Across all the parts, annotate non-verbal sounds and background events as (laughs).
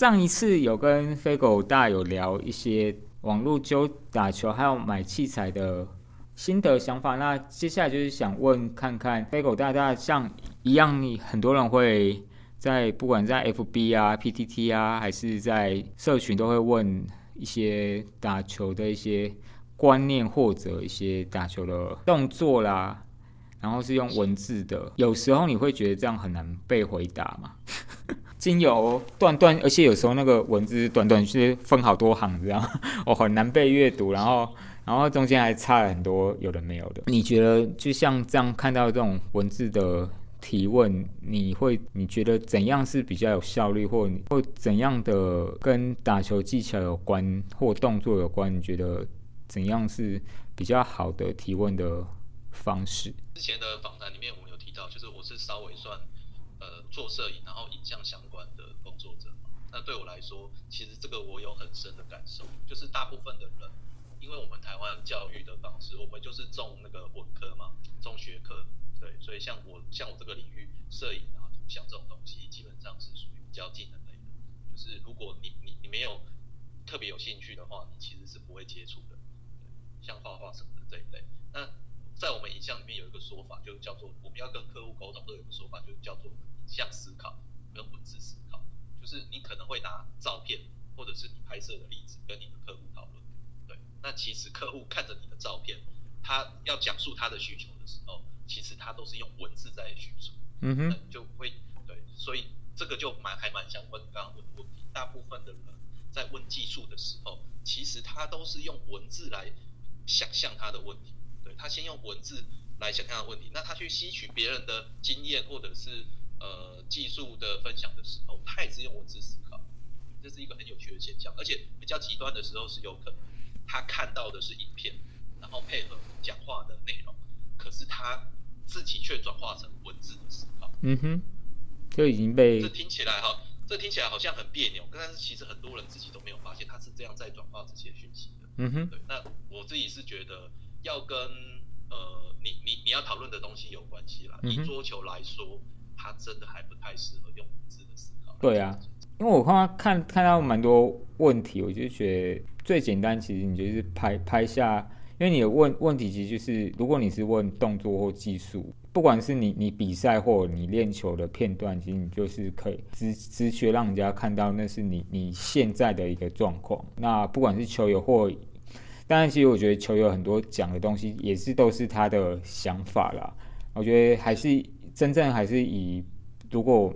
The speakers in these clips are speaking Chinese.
上一次有跟飞狗大有聊一些网络揪打球还有买器材的心得想法，那接下来就是想问看看飞狗大大像一样，很多人会在不管在 FB 啊、PTT 啊，还是在社群都会问一些打球的一些观念或者一些打球的动作啦。然后是用文字的，有时候你会觉得这样很难被回答嘛？经由断断，而且有时候那个文字短短是分好多行这样，我，(laughs) 很难被阅读。然后，然后中间还差了很多有的没有的。你觉得就像这样看到这种文字的提问，你会你觉得怎样是比较有效率，或或怎样的跟打球技巧有关或动作有关？你觉得怎样是比较好的提问的？方式之前的访谈里面，我们有提到，就是我是稍微算呃做摄影，然后影像相关的工作者。那对我来说，其实这个我有很深的感受，就是大部分的人，因为我们台湾教育的方式，我们就是重那个文科嘛，重学科，对，所以像我像我这个领域，摄影啊、图像这种东西，基本上是属于比较技能类的。就是如果你你你没有特别有兴趣的话，你其实是不会接触的。像画画什么的这一类，那。在我们影像里面有一个说法，就叫做我们要跟客户沟通，都有一个说法，就叫做影像思考跟文字思考。就是你可能会拿照片或者是你拍摄的例子跟你的客户讨论，对。那其实客户看着你的照片，他要讲述他的需求的时候，其实他都是用文字在叙述。嗯哼。就会对，所以这个就蛮还蛮相关刚刚问的问题。大部分的人在问技术的时候，其实他都是用文字来想象他的问题。对他先用文字来想象的问题，那他去吸取别人的经验或者是呃技术的分享的时候，他也是用文字思考，这是一个很有趣的现象。而且比较极端的时候是有可能他看到的是影片，然后配合讲话的内容，可是他自己却转化成文字的思考。嗯哼，就已经被这听起来哈，这听起来好像很别扭，但是其实很多人自己都没有发现他是这样在转化这些讯息的。嗯哼，对，那我自己是觉得。要跟呃你你你要讨论的东西有关系啦。以桌球来说，它真的还不太适合用文字的思考。对啊，因为我看到看看到蛮多问题，我就觉得最简单，其实你就是拍拍下，因为你的问问题其实就是，如果你是问动作或技术，不管是你你比赛或你练球的片段，其实你就是可以直直觉让人家看到那是你你现在的一个状况。那不管是球友或当然，其实我觉得球友很多讲的东西也是都是他的想法啦。我觉得还是真正还是以，如果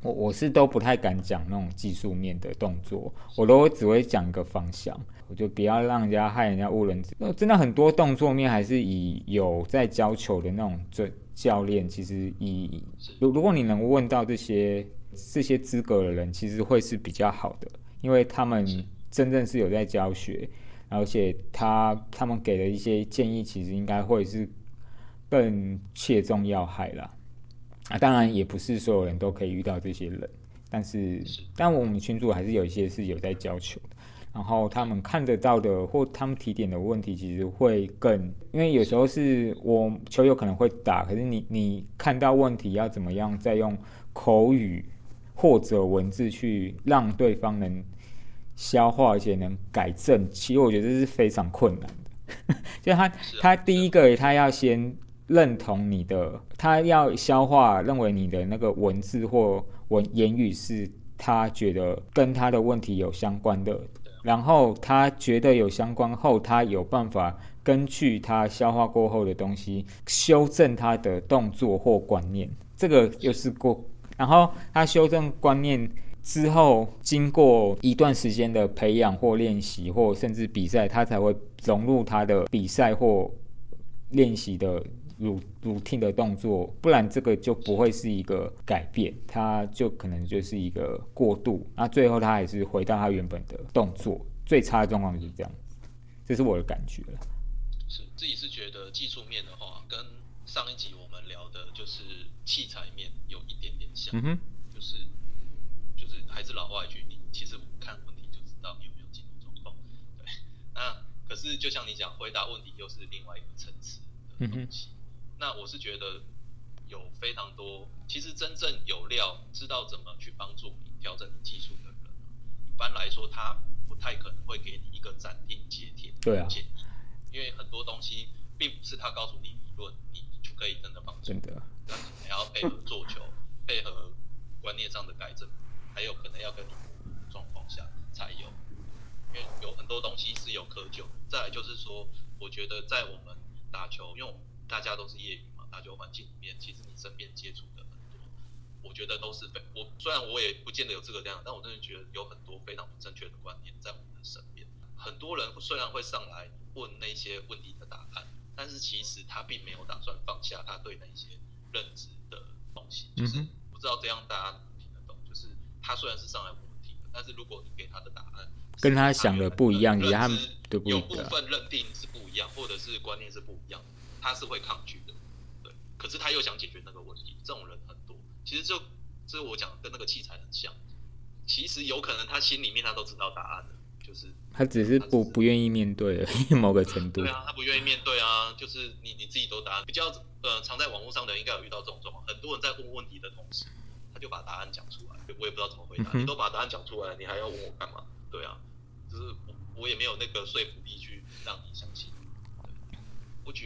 我我是都不太敢讲那种技术面的动作，我都只会讲一个方向，我就不要让人家害人家误人子。那真的很多动作面还是以有在教球的那种这教练，其实以如如果你能问到这些这些资格的人，其实会是比较好的，因为他们真正是有在教学。而且他他们给的一些建议，其实应该会是更切中要害了啊！当然，也不是所有人都可以遇到这些人，但是，但我们群主还是有一些是有在教球的，然后他们看得到的或他们提点的问题，其实会更，因为有时候是我球友可能会打，可是你你看到问题要怎么样，再用口语或者文字去让对方能。消化而且能改正，其实我觉得这是非常困难的。(laughs) 就他他第一个，他要先认同你的，他要消化认为你的那个文字或文言语是他觉得跟他的问题有相关的，然后他觉得有相关后，他有办法根据他消化过后的东西修正他的动作或观念。这个又是过，然后他修正观念。之后，经过一段时间的培养或练习，或甚至比赛，他才会融入他的比赛或练习的乳乳听的动作，不然这个就不会是一个改变，它就可能就是一个过渡，那最后它还是回到它原本的动作。最差的状况就是这样，这是我的感觉了。是自己是觉得技术面的话，跟上一集我们聊的就是器材面有一点点像，就是就是。还是老话一句，你其实看问题就知道你有没有进入状况。(laughs) 对，那可是就像你讲，回答问题又是另外一个层次的东西。那我是觉得有非常多，其实真正有料、知道怎么去帮助你调整你技术的人，一般来说，他不太可能会给你一个斩钉截铁的建议，因为很多东西并不是他告诉你理论，你就可以真的帮助。真的，那你要配合做球，配合观念上的改正，还有可能要跟你状况下才有。因为有很多东西是有窠臼。再来就是说，我觉得在我们打球，因为大家都是业余嘛，打球环境里面，其实你身边接触的很多，我觉得都是非我虽然我也不见得有这个量，但我真的觉得有很多非常不正确的观念在我们的身边。很多人虽然会上来问那些问题的答案，但是其实他并没有打算放下他对那些认知的东西。就是不知道这样大家听得懂？就是他虽然是上来问问题的，但是如果你给他的答案，跟他想的不一样，你他们有部分认定是不一样，或者是观念是不一样，他是会抗拒的，对。可是他又想解决那个问题，这种人很多。其实就，这我讲跟那个器材很像。其实有可能他心里面他都知道答案的，就是他只是不不愿意面对而已某个程度。对啊，他不愿意面对啊，就是你你自己都答案比较呃，常在网络上的应该有遇到这种状况，很多人在问问题的同时，他就把答案讲出来，我也不知道怎么回答。你都把答案讲出来，你还要问我干嘛？对啊。就是我我也没有那个说服力去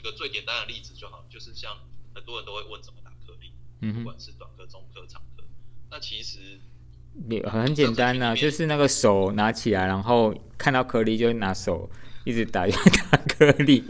举个最简单的例子就好，就是像很多人都会问怎么打颗粒，嗯不管是短颗、中颗、长颗。那其实也很简单呐，就是那个手拿起来，然后看到颗粒就拿手一直打，(laughs) 打颗粒。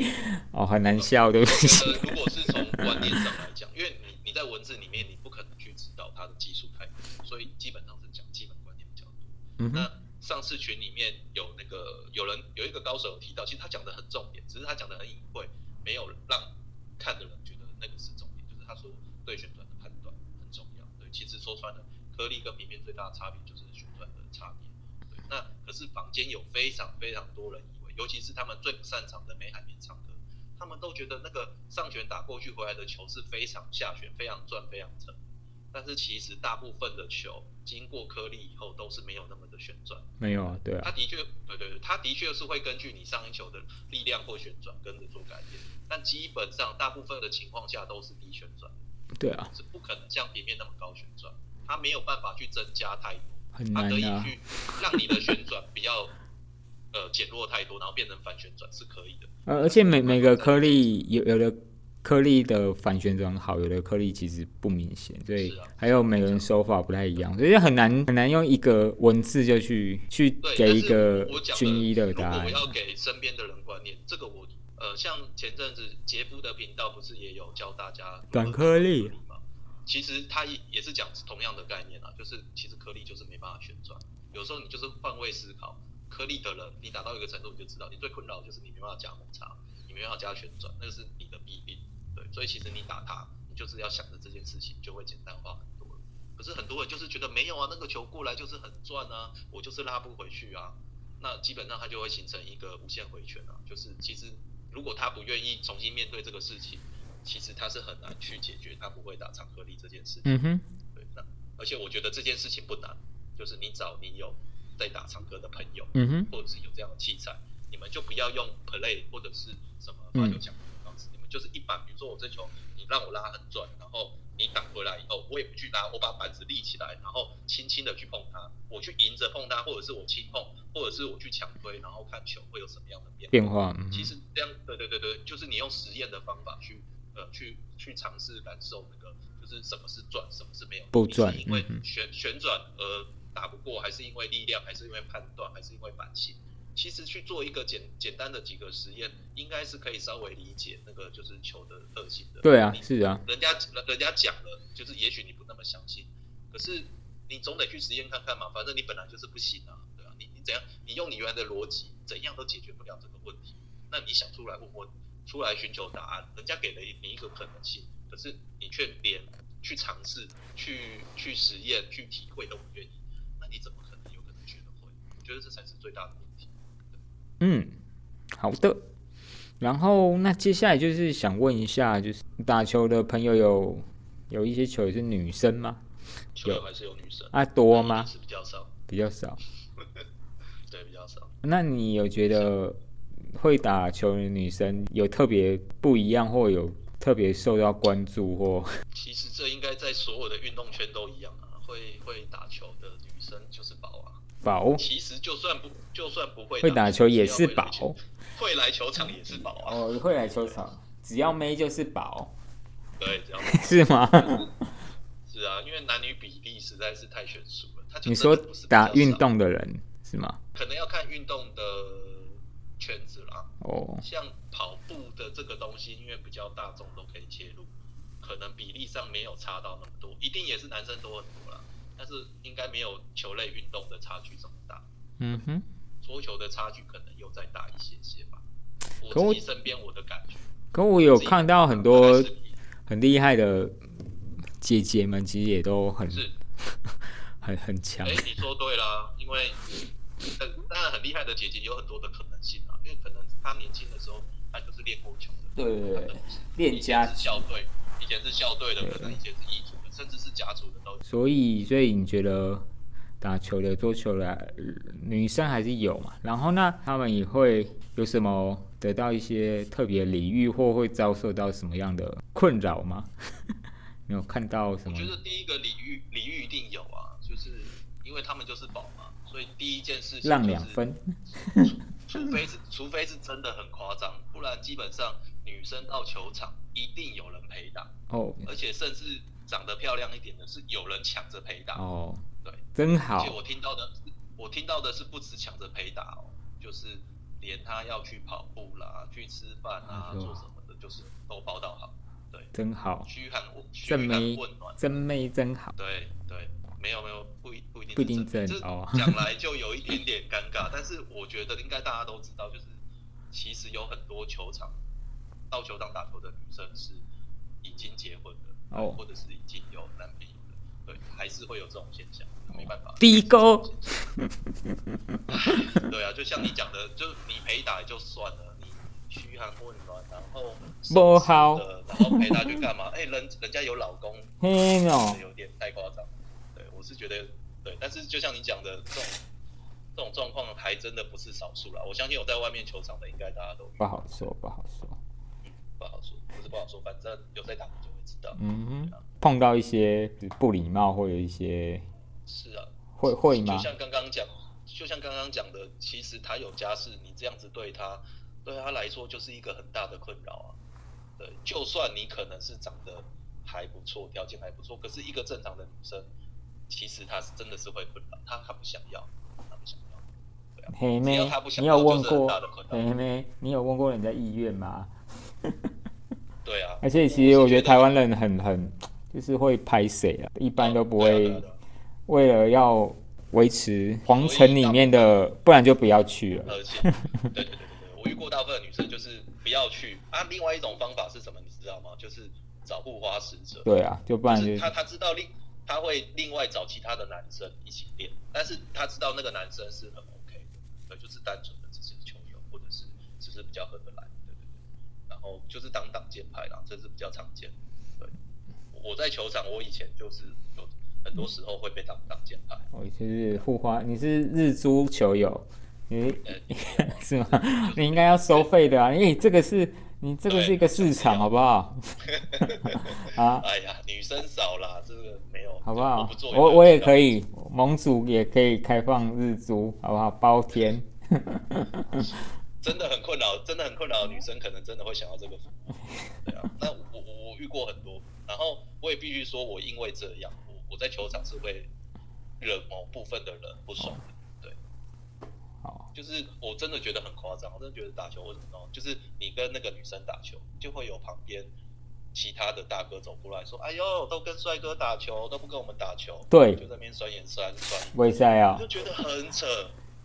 哦，很难笑，对不起。如果是从观念上来讲，因为你你在文字里面你不可能去知道它的技术太多，所以基本上是讲基本观念比较多。嗯那上次群里面有那个有人有一个高手有提到，其实他讲的很重点，只是他讲的很隐晦，没有让看的人觉得那个是重点。就是他说对旋转的判断很重要。对，其实说穿了，颗粒跟平面最大的差别就是旋转的差别。对，那可是坊间有非常非常多人以为，尤其是他们最不擅长的美海绵唱歌，他们都觉得那个上旋打过去回来的球是非常下旋、非常转、非常沉。但是其实大部分的球经过颗粒以后都是没有那么的旋转，没有啊，对啊，它的确，对对对，它的确是会根据你上一球的力量或旋转跟着做改变，但基本上大部分的情况下都是低旋转，对啊，是不可能像平面那么高旋转，它没有办法去增加太多，它可以去让你的旋转比较呃减弱太多，然后变成反旋转是可以的，呃，而且每每个颗粒有有的。颗粒的反旋转好，有的颗粒其实不明显，所以还有每个人手法不太一样，所以很难很难用一个文字就去去给一个均一的答案。我要给身边的人观念，这个我呃，像前阵子杰夫的频道不是也有教大家短颗粒吗？其实他也也是讲同样的概念啊，就是其实颗粒就是没办法旋转，有时候你就是换位思考，颗粒的人你达到一个程度你就知道，你最困扰就是你没办法加摩擦，你没办法加旋转，那个是你的弊病。所以其实你打他，你就是要想着这件事情，就会简单化很多了。可是很多人就是觉得没有啊，那个球过来就是很转啊，我就是拉不回去啊。那基本上他就会形成一个无限回圈啊。就是其实如果他不愿意重新面对这个事情，其实他是很难去解决他不会打长颗粒这件事情。嗯哼。对，那而且我觉得这件事情不难，就是你找你有在打长颗的朋友，嗯哼，或者是有这样的器材，你们就不要用 play 或者是什么发球墙。就是一板，比如说我这球，你让我拉很转，然后你挡回来以后，我也不去拉，我把板子立起来，然后轻轻的去碰它，我去迎着碰它，或者是我轻碰，或者是我去强推，然后看球会有什么样的变变化。其实这样，对对对对，就是你用实验的方法去呃去去尝试感受那个，就是什么是转，什么是没有不转，因为旋旋转而打不过，还是因为力量，还是因为判断，还是因为板性。其实去做一个简简单的几个实验，应该是可以稍微理解那个就是球的特性的。对啊，是啊。人家人家讲了，就是也许你不那么相信，可是你总得去实验看看嘛。反正你本来就是不行啊，对啊。你你怎样？你用你原来的逻辑，怎样都解决不了这个问题。那你想出来问问，出来寻求答案，人家给了你一个可能性，可是你却连去尝试、去去实验、去体会都不愿意，那你怎么可能有可能学得会？我觉得这才是最大的。嗯，好的。然后那接下来就是想问一下，就是打球的朋友有有一些球也是女生吗？有还是有女生啊？多吗？是比较少，比较少。(laughs) 对，比较少。那你有觉得会打球的女生有特别不一样，或有特别受到关注？或 (laughs) 其实这应该在所有的运动圈都一样啊。会会打球的女生就是宝啊。宝其实就算不就算不会会打球也是宝会来球场也是宝啊。哦，会来球场，只要妹就是宝，对，只要 (laughs) 是吗？是啊，因为男女比例实在是太悬殊了。他就你说打运，动的人是吗？可能要看运动的圈子啦。哦，像跑步的这个东西，因为比较大众都可以切入，可能比例上没有差到那么多，一定也是男生多很多啦。但是应该没有球类运动的差距这么大，嗯哼，桌球的差距可能又再大一些些吧。可我我自己身边我的感觉，可我有看到很多很厉害的姐姐们，其实也都很是 (laughs) 很很强哎、。你说对了，因为很当然很厉害的姐姐有很多的可能性啊，因为可能她年轻的时候她就是练过球的，对对对练家是校队，以前是校队的，可能以前是乙组的，甚至是甲组的都有。所以，所以你觉得打球的、桌球的呃女生还是有嘛？然后呢他们也会有什么得到一些特别礼遇，或会遭受到什么样的困扰吗？(laughs) 没有看到什么？我觉得第一个礼遇礼遇一定有啊，就是因为他们就是宝嘛，所以第一件事情、就是、让两分，除非是 (laughs) 除非是真的很夸张，不然基本上女生到球场一定有人陪打，哦而且甚至长得漂亮一点的是有人抢着陪打。哦，对，真好。而且我听到的，我听到的是不止抢着陪打哦，就是连他要去跑步啦、去吃饭啊、哎做什么的，就是都报道好。对，真好，嘘寒问嘘正寒问暖。真妹真好。对对，没有没有，不一不一定不一定是正这正哦。(laughs) 讲来就有一点点尴尬，但是我觉得应该大家都知道，就是其实有很多球场到球场打球的女生是已经结婚的，哦或者是已经有男朋友了，对，还是会有这种现象，没办法。第一个，对啊，就像你讲的，就是你陪打也就算了，你嘘寒问暖，然后不好的，然后陪他去干嘛？(laughs) 哎、人人家有老公，嘿哦，有点太夸张。对，我是觉得对，但是就像你讲的，这种这种状况还真的不是少数了。我相信有在外面球场的，应该大家都不好说，不好说。不好说，不是不好说，反正有在打知道。嗯哼，碰到一些不礼貌或者一些是啊，会会吗就？像刚刚讲，就像刚刚讲的，其实他有家室，你这样子对他，对他来说就是一个很大的困扰啊。对，就算你可能是长得还不错，条件还不错，可是一个正常的女生，其实她是真的是会困扰，她她不想要，她不想要。对啊，黑妹你要有问过黑妹？你有问过人家意愿吗？(laughs) 对啊。而且其实我觉得台湾人很很就是会拍谁啊，一般都不会为了要维持皇城里面的，不然就不要去了。而且，对对对对对，我遇过大部分的女生就是不要去啊。另外一种方法是什么？你知道吗？就是找护花使者。对啊，就不然就是他他知道另他会另外找其他的男生一起练，但是他知道那个男生是很 OK 的，对，就是单纯的只是球友，或者是只是比较合得来，后就是当挡箭牌啦，这是比较常见。对，我在球场，我以前就是有很多时候会被当挡箭牌。我就是护花，你是日租球友，你呃，(laughs) 是吗？你应该要收费的啊，因为这个是你这个是一个市场，好不好？(laughs) 啊，哎呀，女生少啦，这个没有，好不好我我也可。以，盟主也可以开放日租，好不好？包天。(laughs) 真的很困扰，真的很困扰女生，可能真的会想要这个服务。对啊，那我我我遇过很多，然后我也必须说，我因为这样，我我在球场是会惹某部分的人不爽的。对，好，就是我真的觉得很夸张，我真的觉得打球为什么呢？就是你跟那个女生打球，就会有旁边其他的大哥走过来说：“哎呦，都跟帅哥打球，都不跟我们打球。”对就在那边酸言酸酸语，为啥呀就？觉得很扯。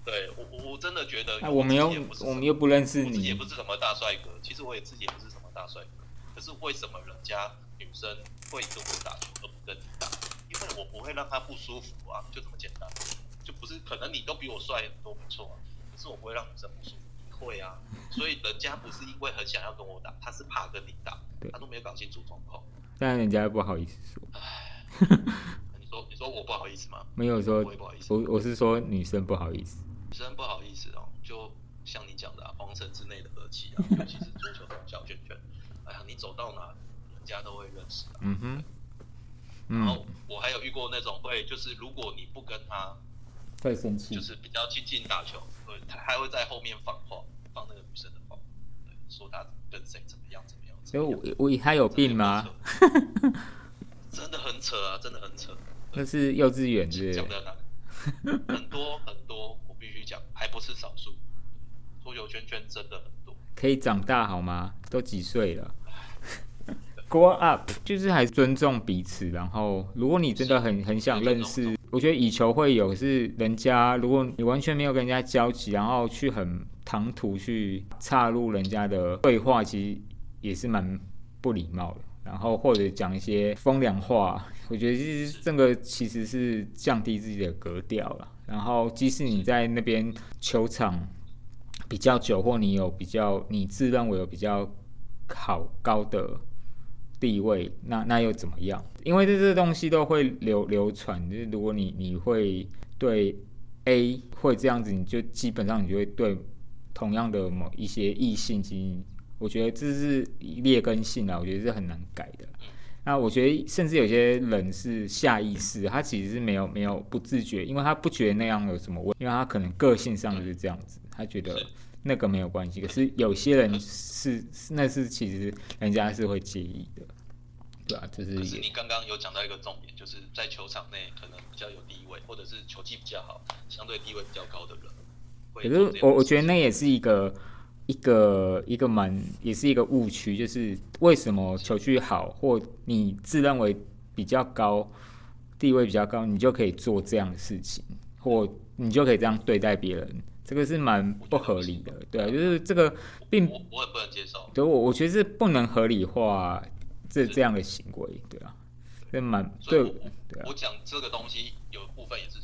对我我我真的觉得，那我们又我们又不认识我自己也不，是什么大帅哥，其实我也自己也不是什么大帅哥，可是为什么人家女生会跟我打球而不跟你打？因为我不会让她不舒服啊，就这么简单。就不是可能你都比我帅很多，没错啊，可是我不会让女生不舒服。你会啊，所以人家不是因为很想要跟我打，他是怕跟你打对，他都没有搞清楚状况。但人家不好意思说，(laughs) 你说你说我不好意思吗？没有说我我是说女生不好意思。女生不好意思哦，就像你讲的、啊，皇城之内的和气啊，尤其是足球小圈圈，哎呀，你走到哪，人家都会认识啊。嗯哼，然后嗯，我还有遇过那种会，就是如果你不跟他会生气就。是比较亲近打球，会，他还会在后面放话，放那个女生的话，对，说他跟谁怎么样怎么样。所以我我他有病吗？？(laughs) 真的很扯啊，真的很扯。那是幼稚园之类讲的。很多很多，讲，还不是少数。桌球圈圈真的很多，可以长大好吗？都几岁了？Grow up，就是还尊重彼此。然后，如果你真的很很想认识，我觉得以球会友是人家，如果你完全没有跟人家交集，然后去很唐突去插入人家的对话，其实也是蛮不礼貌的。然后或者讲一些风凉话，我觉得其实这个其实是降低自己的格调了。然后，即使你在那边球场比较久，或你有比较你自认为有比较好高的地位，那那又怎么样？因为这些东西都会流流传，就是如果你你会对 A 会这样子，你就基本上你就会对同样的某一些异性基因，我觉得这是劣根性啊，我觉得是很难改的。那我觉得，甚至有些人是下意识，他其实是没有没有不自觉，因为他不觉得那样有什么问，因为他可能个性上就是这样子，他觉得那个没有关系。可是有些人是是那是其实人家是会介意的，对啊，就是可是也你刚刚有讲到一个重点，就是在球场内可能比较有地位，或者是球技比较好，相对地位比较高的人，会可是我我觉得那也是一个一个一个蛮也是一个误区，就是为什么球技好或你自认为比较高地位比较高，你就可以做这样的事情，或你就可以这样对待别人，这个是蛮不合理的，对啊，就是这个并我我很不能接受。对我我觉得是不能合理化这这样的行为，对啊，这蛮对对啊我讲这个东西有部分也是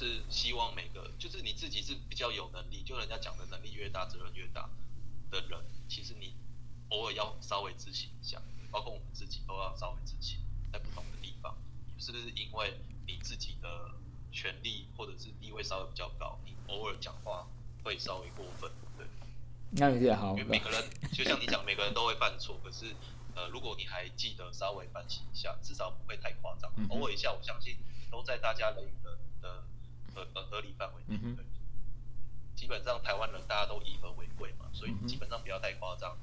是希望每个就是你自己是比较有能力，就人家讲的能力越大，责任越大的人，其实你偶尔要稍微自省一下，包括我们自己都要稍微自省，在不同的地方，是不是因为你自己的权利或者是地位稍微比较高，你偶尔讲话会稍微过分，对。那也好因为每个人 (laughs) 就像你讲，每个人都会犯错，可是呃，如果你还记得稍微反省一下，至少不会太夸张。偶尔一下，我相信都在大家人与人的合合合理范围内。嗯基本上台湾人大家都以和为贵嘛，所以基本上不要太夸张，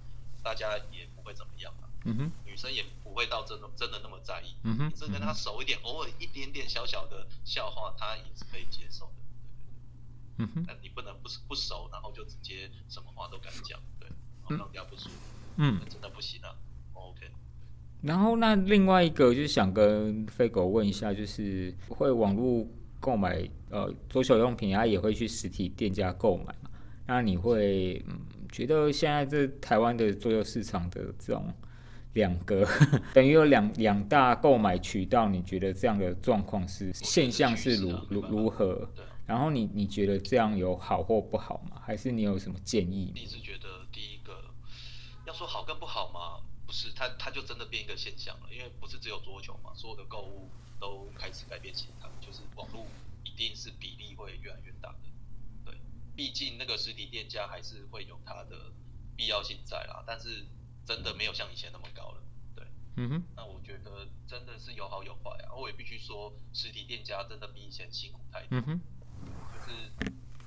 大家也不会怎么样嘛。嗯哼女生也不会到真的真的那么在意，嗯哼你这跟她熟一点，偶尔一点点小小的笑话，她也是可以接受的。嗯哼但你不能不不熟，然后就直接什么话都敢讲，对，然后让人家不舒服，嗯那。真的不行啊。OK，然后那另外一个就是想跟飞狗问一下，就是会网络购买呃桌球用品，啊也会去实体店家购买嘛？那你会嗯觉得现在这台湾的桌球市场的这种两个 (laughs) 等于有两两大购买渠道，你觉得这样的状况是现象是如如如何？然后你你觉得这样有好或不好吗？还是你有什么建议你？是觉得第一个要说好跟不好吗，不是，它它就真的变一个现象了，因为不是只有桌球嘛，所有的购物都开始改变形态，就是网络一定是比例会越来越大的，对，毕竟那个实体店家还是会有它的必要性在啦，但是真的没有像以前那么高了，对。嗯哼，那我觉得真的是有好有坏啊，我也必须说，实体店家真的比以前辛苦太多。嗯哼，就是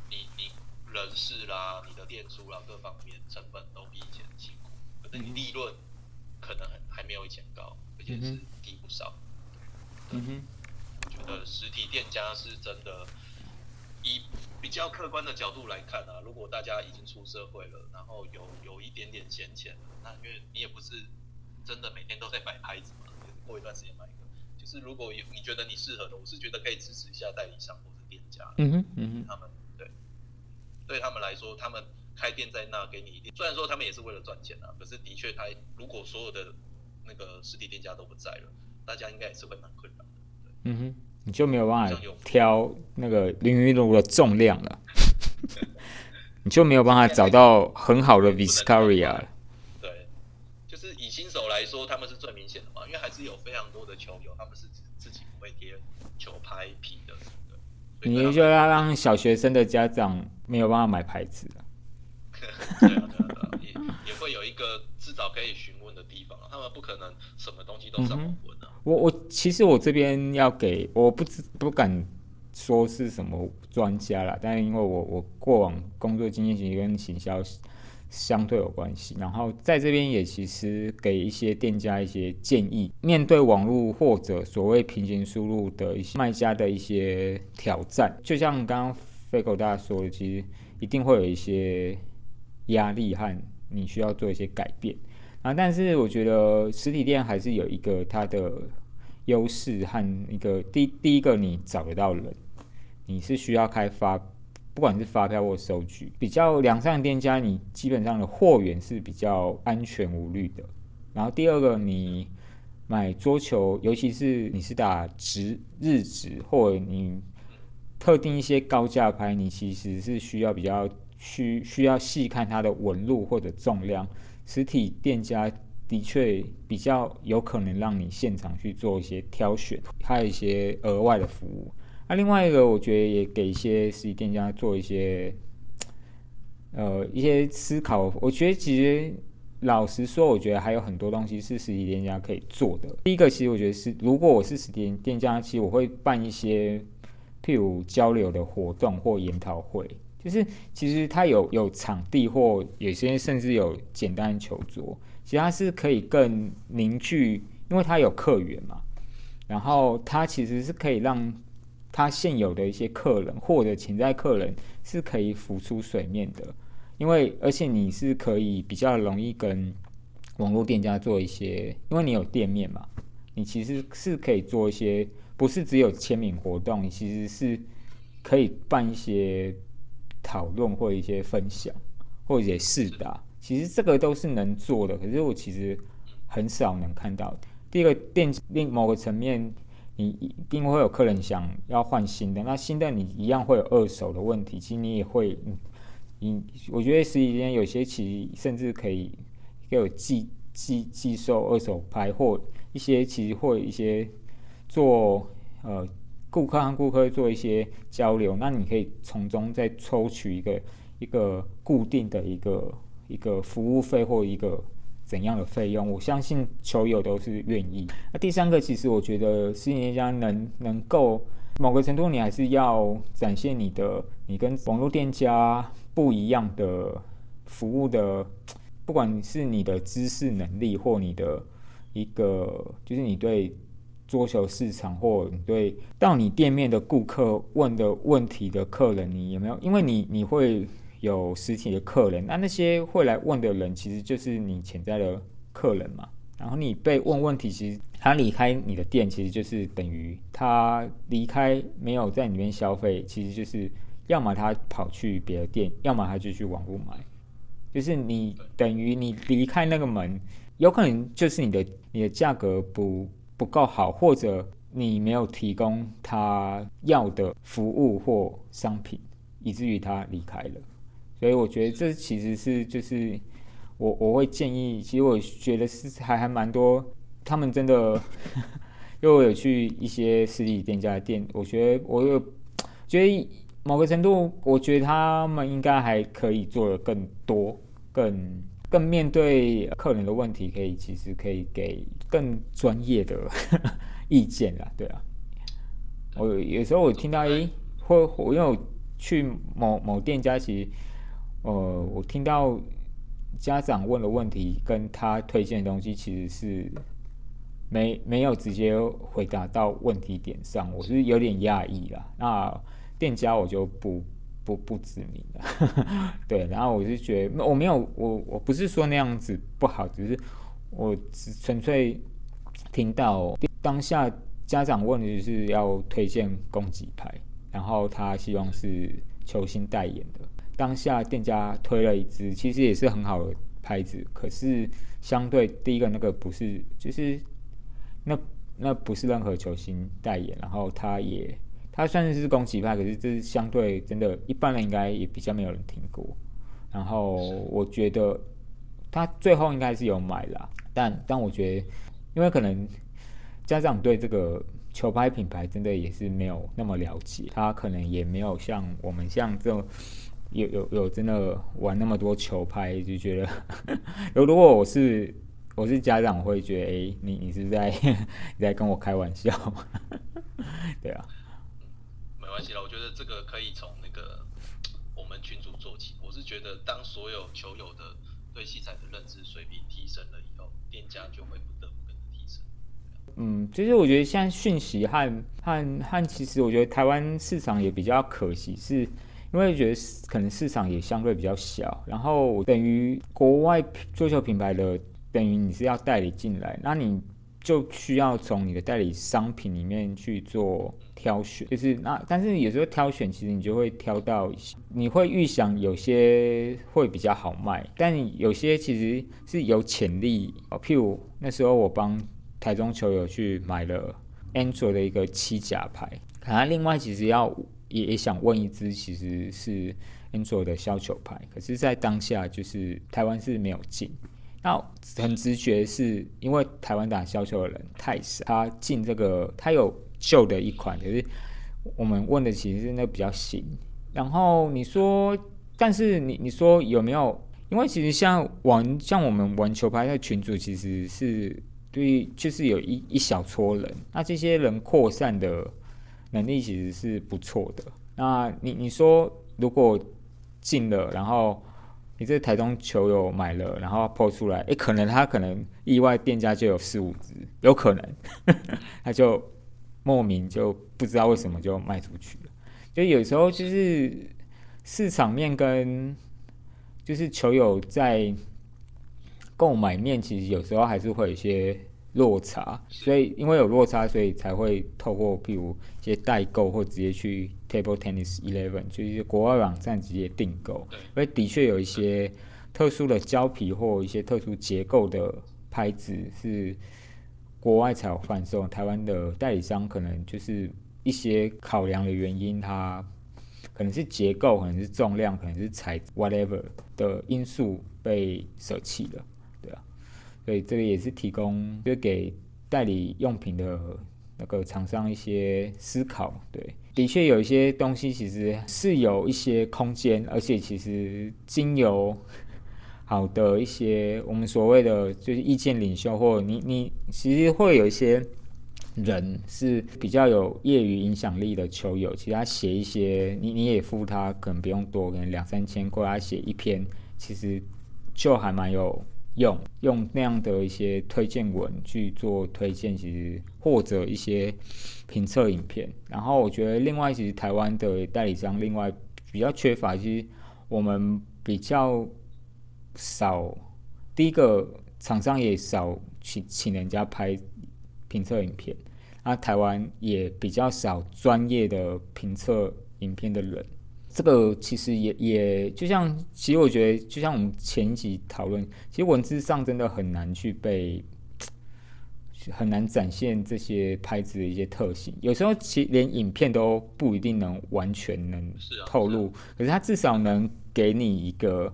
你你人事啦、你的店租啦各方面成本都比以前辛苦，可是你利润可能还还没有以前高，而且是嗯低不少。嗯哼，我觉得实体店家是真的，以比较客观的角度来看啊，如果大家已经出社会了，然后有有一点点闲钱了，那因为你也不是真的每天都在摆拍子嘛，就是过一段时间买一个。就是如果有你觉得你适合的，我是觉得可以支持一下代理商或是店家。嗯哼，嗯哼，他们对对他们来说，他们开店在那给你一定，虽然说他们也是为了赚钱啊，可是的确他如果所有的那个实体店家都不在了，大家应该也是会蛮困扰的。嗯哼，你就没有办法挑那个淋浴炉的重量了，(laughs) 你就没有办法找到很好的 Viscaria 了。对，就是以新手来说，他们是最明显的嘛，因为还是有非常多的球友，他们是自自己不会贴球拍皮的，你就要让小学生的家长没有办法买牌子了。对啊，对啊，对啊，也也会有一个至少可以询问的地方啊，他们不可能什么东西都上网问啊。我我其实我这边要给我不知不敢说是什么专家啦，但是因为我我过往工作经验其实跟行销相对有关系，然后在这边也其实给一些店家一些建议，面对网络或者所谓平行输入的一些卖家的一些挑战，就像刚刚飞狗大家说的，其实一定会有一些压力和你需要做一些改变。啊，但是我觉得实体店还是有一个它的。优势和一个第第一个，你找得到人，你是需要开发，不管是发票或收据，比较良善的店家，你基本上的货源是比较安全无虑的。然后第二个，你买桌球，尤其是你是打值日值，或者你特定一些高价牌，你其实是需要比较需需要细看它的纹路或者重量，实体店家。的确比较有可能让你现场去做一些挑选，还有一些额外的服务。那另外一个，我觉得也给一些实体店家做一些，呃，一些思考。我觉得其实老实说，我觉得还有很多东西是实体店家可以做的。第一个，其实我觉得是，如果我是实体店家，其实我会办一些譬如交流的活动或研讨会，就是其实它有有场地或有些甚至有简单的求桌。其实它是可以更凝聚，因为它有客源嘛，然后它其实是可以让它现有的一些客人或者潜在客人是可以浮出水面的，因为而且你是可以比较容易跟网络店家做一些，因为你有店面嘛，你其实是可以做一些，不是只有签名活动，你其实是可以办一些讨论或一些分享或者试打。其实这个都是能做的，可是我其实很少能看到。第一个电另某个层面，你一定会有客人想要换新的，那新的你一样会有二手的问题。其实你也会，你我觉得实体店有些其实甚至可以给我寄寄寄售二手牌，或一些其实或一些做呃顾客和顾客做一些交流，那你可以从中再抽取一个一个固定的一个。一个服务费或一个怎样的费用，我相信球友都是愿意。那第三个，其实我觉得实体店家能能够某个程度，你还是要展现你的你跟网络店家不一样的服务的，不管是你的知识能力或你的一个，就是你对桌球市场或你对到你店面的顾客问的问题的客人，你有没有？因为你你会。有实体的客人，那那些会来问的人，其实就是你潜在的客人嘛。然后你被问问题，其实他离开你的店，其实就是等于他离开没有在里面消费，其实就是要么他跑去别的店，要么他就去网络买。就是你等于你离开那个门，有可能就是你的你的价格不不够好，或者你没有提供他要的服务或商品，以至于他离开了。所以我觉得这其实是就是我我会建议，其实我觉得是还还蛮多，他们真的，(laughs) 因为我有去一些实体店家的店，我觉得我有觉得某个程度，我觉得他们应该还可以做的更多，更更面对客人的问题，可以其实可以给更专业的 (laughs) 意见啦，对啊。我有时候我听到诶，或我因为去某某店家，其实。呃，我听到家长问的问题跟他推荐的东西，其实是没没有直接回答到问题点上，我是有点讶异啦。那店家我就不不不知名的，(laughs) 对。然后我是觉得我没有我我不是说那样子不好，只是我只纯粹听到当下家长问的就是要推荐供给牌，然后他希望是球星代言的。当下店家推了一支，其实也是很好的牌子，可是相对第一个那个不是，就是那那不是任何球星代言，然后他也他算是攻击派，可是这是相对真的，一般人应该也比较没有人听过。然后我觉得他最后应该是有买啦，但但我觉得，因为可能家长对这个球拍品牌真的也是没有那么了解，他可能也没有像我们像这种。有有有，真的玩那么多球拍，就觉得，如如果我是我是家长，会觉得，哎，你你是在 (laughs) 你在跟我开玩笑？(laughs) 对啊，没关系了，我觉得这个可以从那个我们群主做起。我是觉得，当所有球友的对器材的认知水平提升了以后，店家就会不得不跟着提升。嗯，其实我觉得现在讯息和和和，其实我觉得台湾市场也比较可惜，是因为觉得可能市场也相对比较小，然后等于国外足球品牌的，等于你是要代理进来，那你就需要从你的代理商品里面去做挑选，就是那但是有时候挑选，其实你就会挑到，你会预想有些会比较好卖，但有些其实是有潜力，譬如那时候我帮。台中球友去买了 Android 的一个七甲牌，可能另外其实要也也想问一支，其实是 Android 的削球牌，可是，在当下就是台湾是没有进。那很直觉是因为台湾打削球的人太少，他进这个他有旧的一款，可是我们问的其实是那比较新。然后你说，但是你你说有没有？因为其实像玩像我们玩球拍的群主其实是。对，就是有一一小撮人，那这些人扩散的能力其实是不错的。那你你说，如果进了，然后你这台中球友买了，然后抛出来，诶，可能他可能意外店家就有四五只，有可能 (laughs) 他就莫名就不知道为什么就卖出去了。就有时候就是市场面跟就是球友在。购买面其实有时候还是会有一些落差，所以因为有落差，所以才会透过譬如一些代购或直接去 Table Tennis Eleven，就是国外网站直接订购。因为的确有一些特殊的胶皮或一些特殊结构的拍子是国外才有贩售，台湾的代理商可能就是一些考量的原因，它可能是结构，可能是重量，可能是材 whatever 的因素被舍弃了。对啊所以这个也是提供，就给代理用品的那个厂商一些思考。对，的确有一些东西其实是有一些空间，而且其实经由 (laughs) 好的一些我们所谓的就是意见领袖，或你你其实会有一些人是比较有业余影响力的球友，其实他写一些，你你也付他可能不用多，可能两三千块，他写一篇，其实就还蛮有。用用那样的一些推荐文去做推荐，其实或者一些评测影片。然后我觉得另外，其实台湾的代理商另外比较缺乏，其实我们比较少。第一个厂商也少请请人家拍评测影片，那台湾也比较少专业的评测影片的人。这个其实也也就像，其实我觉得就像我们前一集讨论，其实文字上真的很难去被 (tsk) 很难展现这些拍子的一些特性。有时候其连影片都不一定能完全能透露，可是它至少能给你一个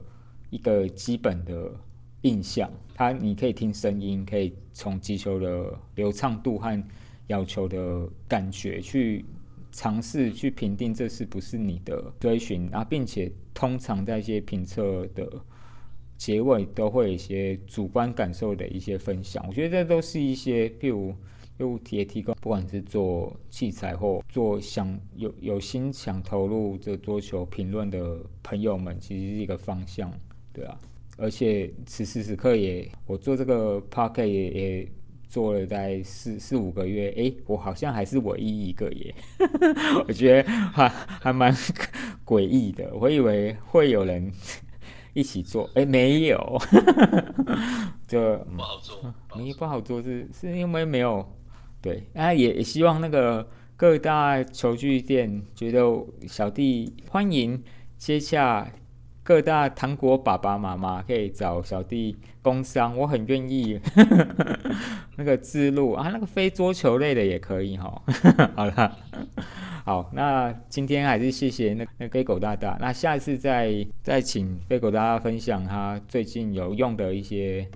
一个基本的印象。它你可以听声音，可以从击球的流畅度和要求的感觉去。尝试去评定这是不是你的追寻啊，并且通常在一些评测的结尾都会有一些主观感受的一些分享。我觉得这都是一些，譬如又也提供，不管是做器材或做想有有心想投入这桌球评论的朋友们，其实是一个方向，对啊。而且此时此刻也，我做这个 p o c k e 也也。做了在四四五个月，哎，我好像还是唯一一个耶，(laughs) 我觉得还还蛮诡异的。我以为会有人一起做，哎，没有，(laughs) 就不好做。你不好做是是因为没有对，啊，也希望那个各大球具店觉得小弟欢迎接洽。各大糖果爸爸妈妈可以找小弟工商，我很愿意。(laughs) 那个自录啊，那个非桌球类的也可以哈。(laughs) 好了，好，那今天还是谢谢那那飞狗大大。那下一次再再请飞狗大大分享他最近有用的一些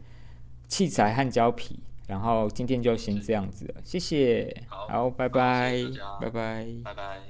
器材和胶皮。然后今天就先这样子了，谢谢。好，拜拜，拜拜，拜拜。